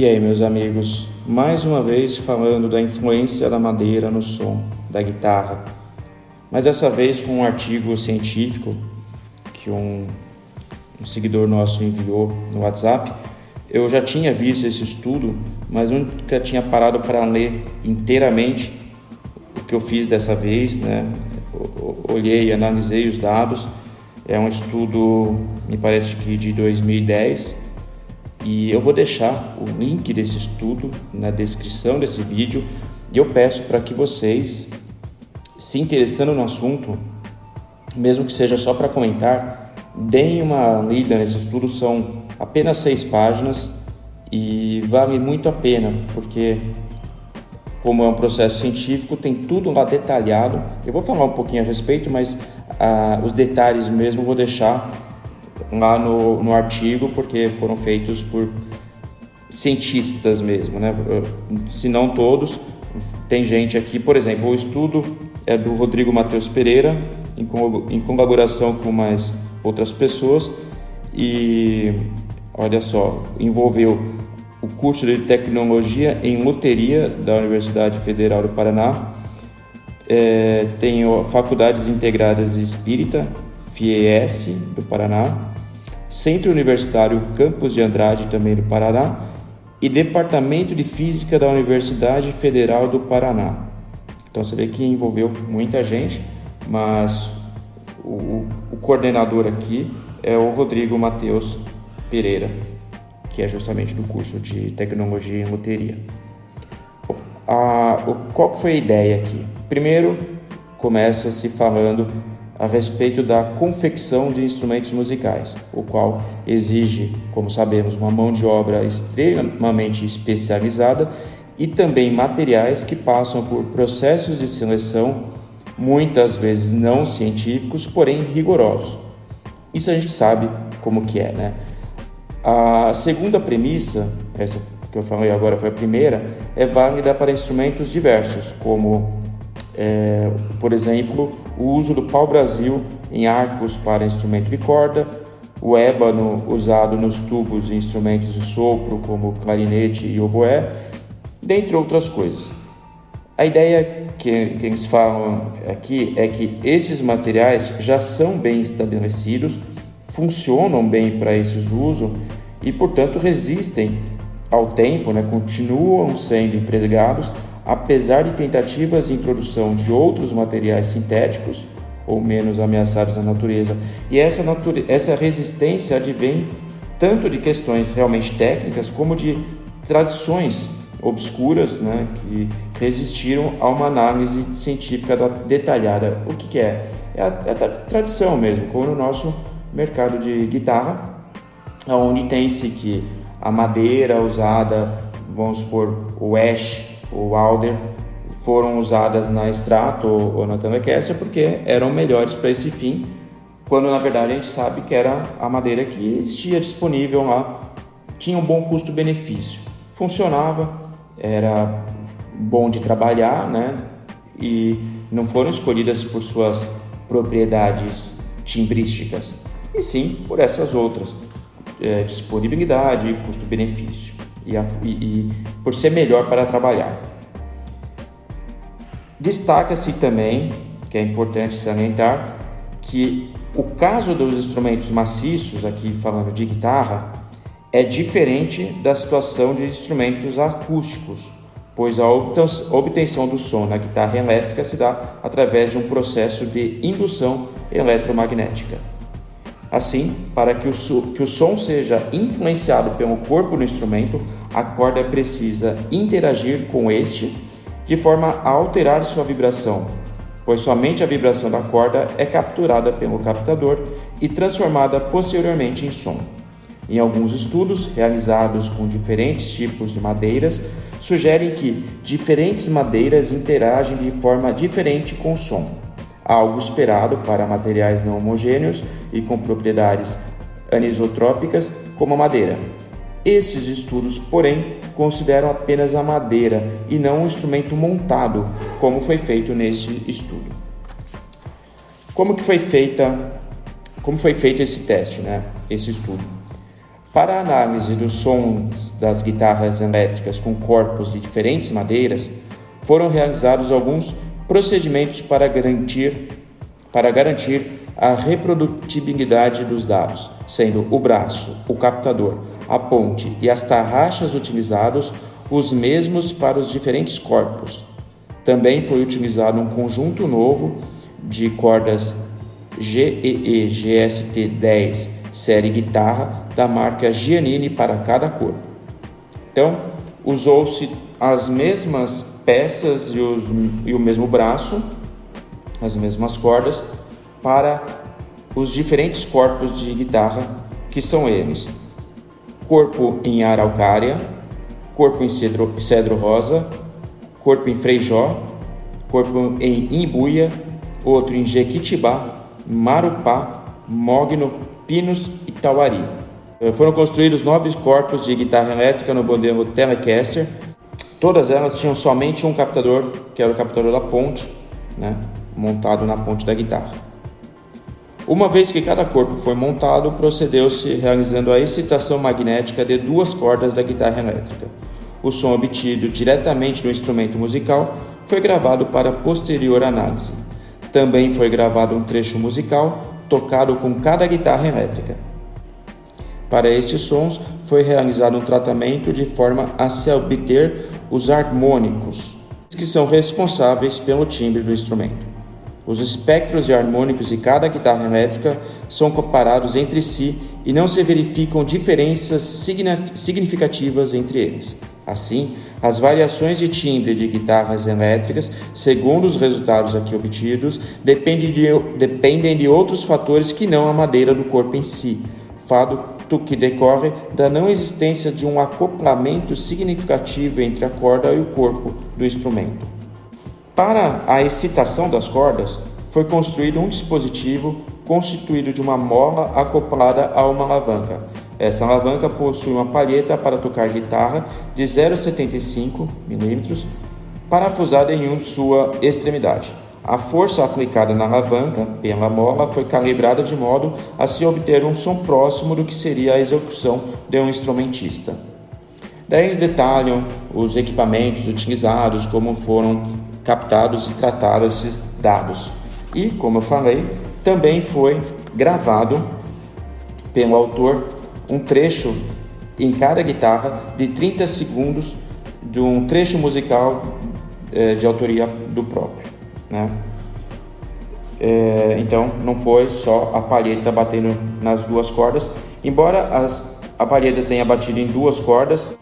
E aí, meus amigos, mais uma vez falando da influência da madeira no som da guitarra, mas dessa vez com um artigo científico que um, um seguidor nosso enviou no WhatsApp. Eu já tinha visto esse estudo, mas nunca tinha parado para ler inteiramente o que eu fiz dessa vez, né? Olhei, analisei os dados. É um estudo, me parece que de 2010 e eu vou deixar o link desse estudo na descrição desse vídeo e eu peço para que vocês, se interessando no assunto, mesmo que seja só para comentar, deem uma lida nesse estudo. São apenas seis páginas e vale muito a pena, porque como é um processo científico, tem tudo lá detalhado. Eu vou falar um pouquinho a respeito, mas ah, os detalhes mesmo vou deixar lá no, no artigo, porque foram feitos por cientistas mesmo, né? Se não todos, tem gente aqui, por exemplo, o estudo é do Rodrigo Matheus Pereira, em, em colaboração com mais outras pessoas, e olha só, envolveu o curso de tecnologia em loteria da Universidade Federal do Paraná, é, tem faculdades integradas espírita, FIES do Paraná, Centro Universitário Campos de Andrade, também do Paraná, e Departamento de Física da Universidade Federal do Paraná. Então você vê que envolveu muita gente, mas o, o coordenador aqui é o Rodrigo Matheus Pereira, que é justamente do curso de Tecnologia em Loteria. A, qual foi a ideia aqui? Primeiro, começa se falando a respeito da confecção de instrumentos musicais, o qual exige, como sabemos, uma mão de obra extremamente especializada e também materiais que passam por processos de seleção, muitas vezes não científicos, porém rigorosos. Isso a gente sabe como que é, né? A segunda premissa, essa que eu falei agora foi a primeira, é válida para instrumentos diversos, como é, por exemplo, o uso do pau-brasil em arcos para instrumento de corda, o ébano usado nos tubos e instrumentos de sopro, como clarinete e oboé, dentre outras coisas. A ideia que, que eles falam aqui é que esses materiais já são bem estabelecidos, funcionam bem para esses usos e, portanto, resistem ao tempo, né, continuam sendo empregados apesar de tentativas de introdução de outros materiais sintéticos ou menos ameaçados na natureza. E essa, nature... essa resistência advém tanto de questões realmente técnicas como de tradições obscuras né, que resistiram a uma análise científica detalhada. O que, que é? É a, é a tradição mesmo, como no nosso mercado de guitarra, onde tem-se que a madeira usada, vamos supor, o ash, o Alder foram usadas na Strato ou na Telecaster porque eram melhores para esse fim, quando na verdade a gente sabe que era a madeira que existia disponível lá, tinha um bom custo-benefício, funcionava, era bom de trabalhar, né? E não foram escolhidas por suas propriedades timbrísticas, e sim por essas outras, é, disponibilidade e custo-benefício e, a, e, e por ser melhor para trabalhar. Destaca-se também, que é importante salientar, que o caso dos instrumentos maciços, aqui falando de guitarra, é diferente da situação de instrumentos acústicos, pois a obtenção do som na guitarra elétrica se dá através de um processo de indução eletromagnética. Assim, para que o, que o som seja influenciado pelo corpo do instrumento, a corda precisa interagir com este de forma a alterar sua vibração, pois somente a vibração da corda é capturada pelo captador e transformada posteriormente em som. Em alguns estudos realizados com diferentes tipos de madeiras, sugerem que diferentes madeiras interagem de forma diferente com o som algo esperado para materiais não homogêneos e com propriedades anisotrópicas como a madeira. Esses estudos, porém, consideram apenas a madeira e não o instrumento montado, como foi feito neste estudo. Como que foi feita, como foi feito esse teste, né? Esse estudo. Para a análise dos sons das guitarras elétricas com corpos de diferentes madeiras, foram realizados alguns procedimentos para garantir, para garantir a reprodutibilidade dos dados, sendo o braço, o captador, a ponte e as tarraxas utilizados os mesmos para os diferentes corpos. Também foi utilizado um conjunto novo de cordas GEE GST-10 série guitarra da marca Giannini para cada corpo. Então, usou-se as mesmas peças e, os, e o mesmo braço, as mesmas cordas, para os diferentes corpos de guitarra que são eles: corpo em araucária, corpo em cedro, cedro rosa, corpo em freijó, corpo em imbuia, outro em jequitibá, marupá, mogno, pinos e tauari. Eh, foram construídos nove corpos de guitarra elétrica no modelo Telecaster. Todas elas tinham somente um captador, que era o captador da ponte, né, montado na ponte da guitarra. Uma vez que cada corpo foi montado, procedeu-se realizando a excitação magnética de duas cordas da guitarra elétrica. O som obtido diretamente do instrumento musical foi gravado para posterior análise. Também foi gravado um trecho musical tocado com cada guitarra elétrica. Para estes sons, foi realizado um tratamento de forma a se obter os harmônicos, que são responsáveis pelo timbre do instrumento. Os espectros de harmônicos de cada guitarra elétrica são comparados entre si e não se verificam diferenças significativas entre eles. Assim, as variações de timbre de guitarras elétricas, segundo os resultados aqui obtidos, dependem de, dependem de outros fatores que não a madeira do corpo em si, fato que decorre da não existência de um acoplamento significativo entre a corda e o corpo do instrumento. Para a excitação das cordas, foi construído um dispositivo constituído de uma mola acoplada a uma alavanca. Esta alavanca possui uma palheta para tocar guitarra de 0,75 mm, parafusada em uma sua extremidade. A força aplicada na alavanca pela mola foi calibrada de modo a se obter um som próximo do que seria a execução de um instrumentista. Daí eles detalham os equipamentos utilizados, como foram captados e tratados esses dados. E, como eu falei, também foi gravado pelo autor um trecho em cada guitarra de 30 segundos de um trecho musical é, de autoria do próprio. Né? É, então, não foi só a palheta batendo nas duas cordas, embora as, a palheta tenha batido em duas cordas,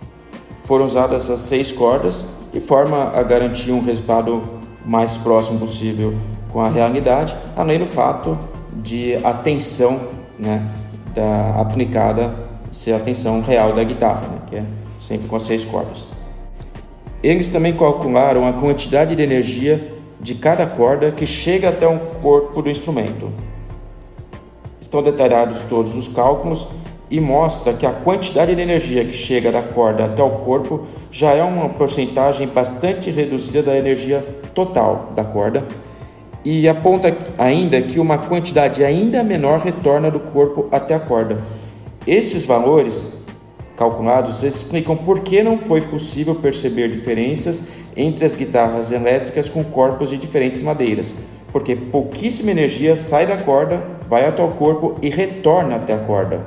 foram usadas as seis cordas de forma a garantir um resultado mais próximo possível com a realidade, além do fato de a tensão né, da, aplicada ser a tensão real da guitarra, né, que é sempre com as seis cordas. Eles também calcularam a quantidade de energia de cada corda que chega até o corpo do instrumento. Estão detalhados todos os cálculos e mostra que a quantidade de energia que chega da corda até o corpo já é uma porcentagem bastante reduzida da energia total da corda e aponta ainda que uma quantidade ainda menor retorna do corpo até a corda. Esses valores calculados explicam por que não foi possível perceber diferenças entre as guitarras elétricas com corpos de diferentes madeiras, porque pouquíssima energia sai da corda, vai até o corpo e retorna até a corda.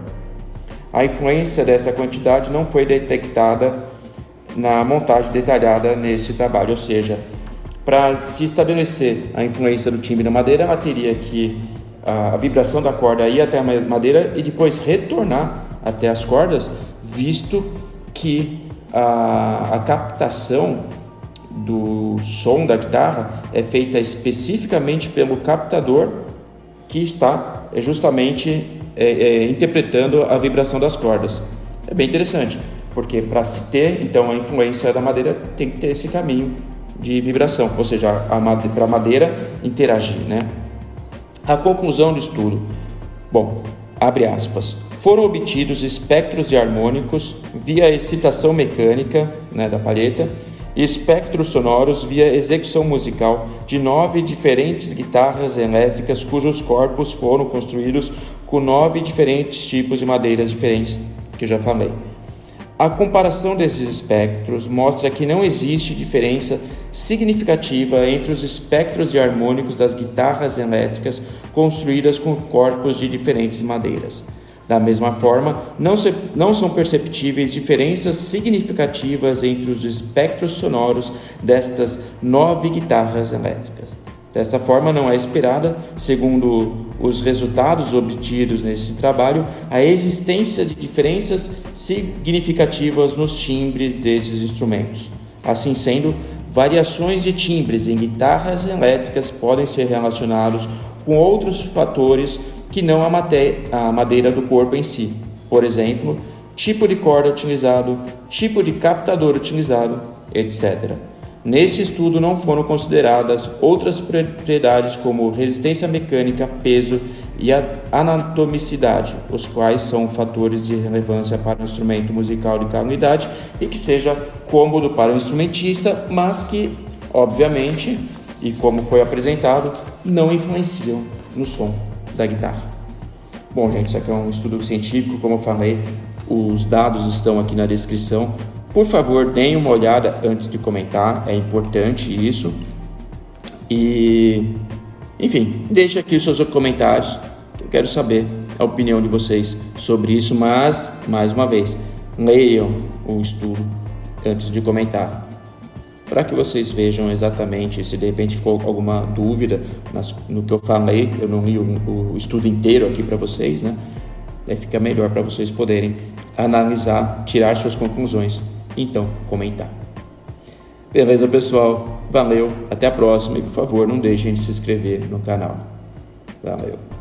A influência dessa quantidade não foi detectada na montagem detalhada nesse trabalho, ou seja, para se estabelecer a influência do timbre na madeira, ela teria que a, vibração da corda ir até a madeira e depois retornar até as cordas, visto que a, a captação do som da guitarra é feita especificamente pelo captador que está justamente é, é, interpretando a vibração das cordas. É bem interessante, porque para se ter então a influência da madeira tem que ter esse caminho de vibração, ou seja, para a madeira interagir, né? A conclusão do estudo. Bom, abre aspas. Foram obtidos espectros de harmônicos via excitação mecânica né, da palheta e espectros sonoros via execução musical de nove diferentes guitarras elétricas cujos corpos foram construídos com nove diferentes tipos de madeiras diferentes que eu já falei. A comparação desses espectros mostra que não existe diferença significativa entre os espectros de harmônicos das guitarras elétricas construídas com corpos de diferentes madeiras. Da mesma forma, não, se, não são perceptíveis diferenças significativas entre os espectros sonoros destas nove guitarras elétricas. Desta forma, não é esperada, segundo os resultados obtidos nesse trabalho, a existência de diferenças significativas nos timbres desses instrumentos. Assim sendo, variações de timbres em guitarras elétricas podem ser relacionados com outros fatores que não a, a madeira do corpo em si. Por exemplo, tipo de corda utilizado, tipo de captador utilizado, etc. Nesse estudo não foram consideradas outras propriedades como resistência mecânica, peso e anatomicidade, os quais são fatores de relevância para o instrumento musical de cada unidade e que seja cômodo para o instrumentista, mas que, obviamente, e como foi apresentado, não influenciam no som da guitarra. Bom, gente, isso aqui é um estudo científico, como eu falei, os dados estão aqui na descrição. Por favor, deem uma olhada antes de comentar, é importante isso. E, enfim, deixe aqui os seus comentários, eu quero saber a opinião de vocês sobre isso, mas, mais uma vez, leiam o estudo antes de comentar, para que vocês vejam exatamente se de repente ficou alguma dúvida no que eu falei, eu não li o, o estudo inteiro aqui para vocês, né? Aí fica melhor para vocês poderem analisar, tirar suas conclusões então comentar. Beleza, pessoal? Valeu, até a próxima e por favor não deixem de se inscrever no canal. Valeu.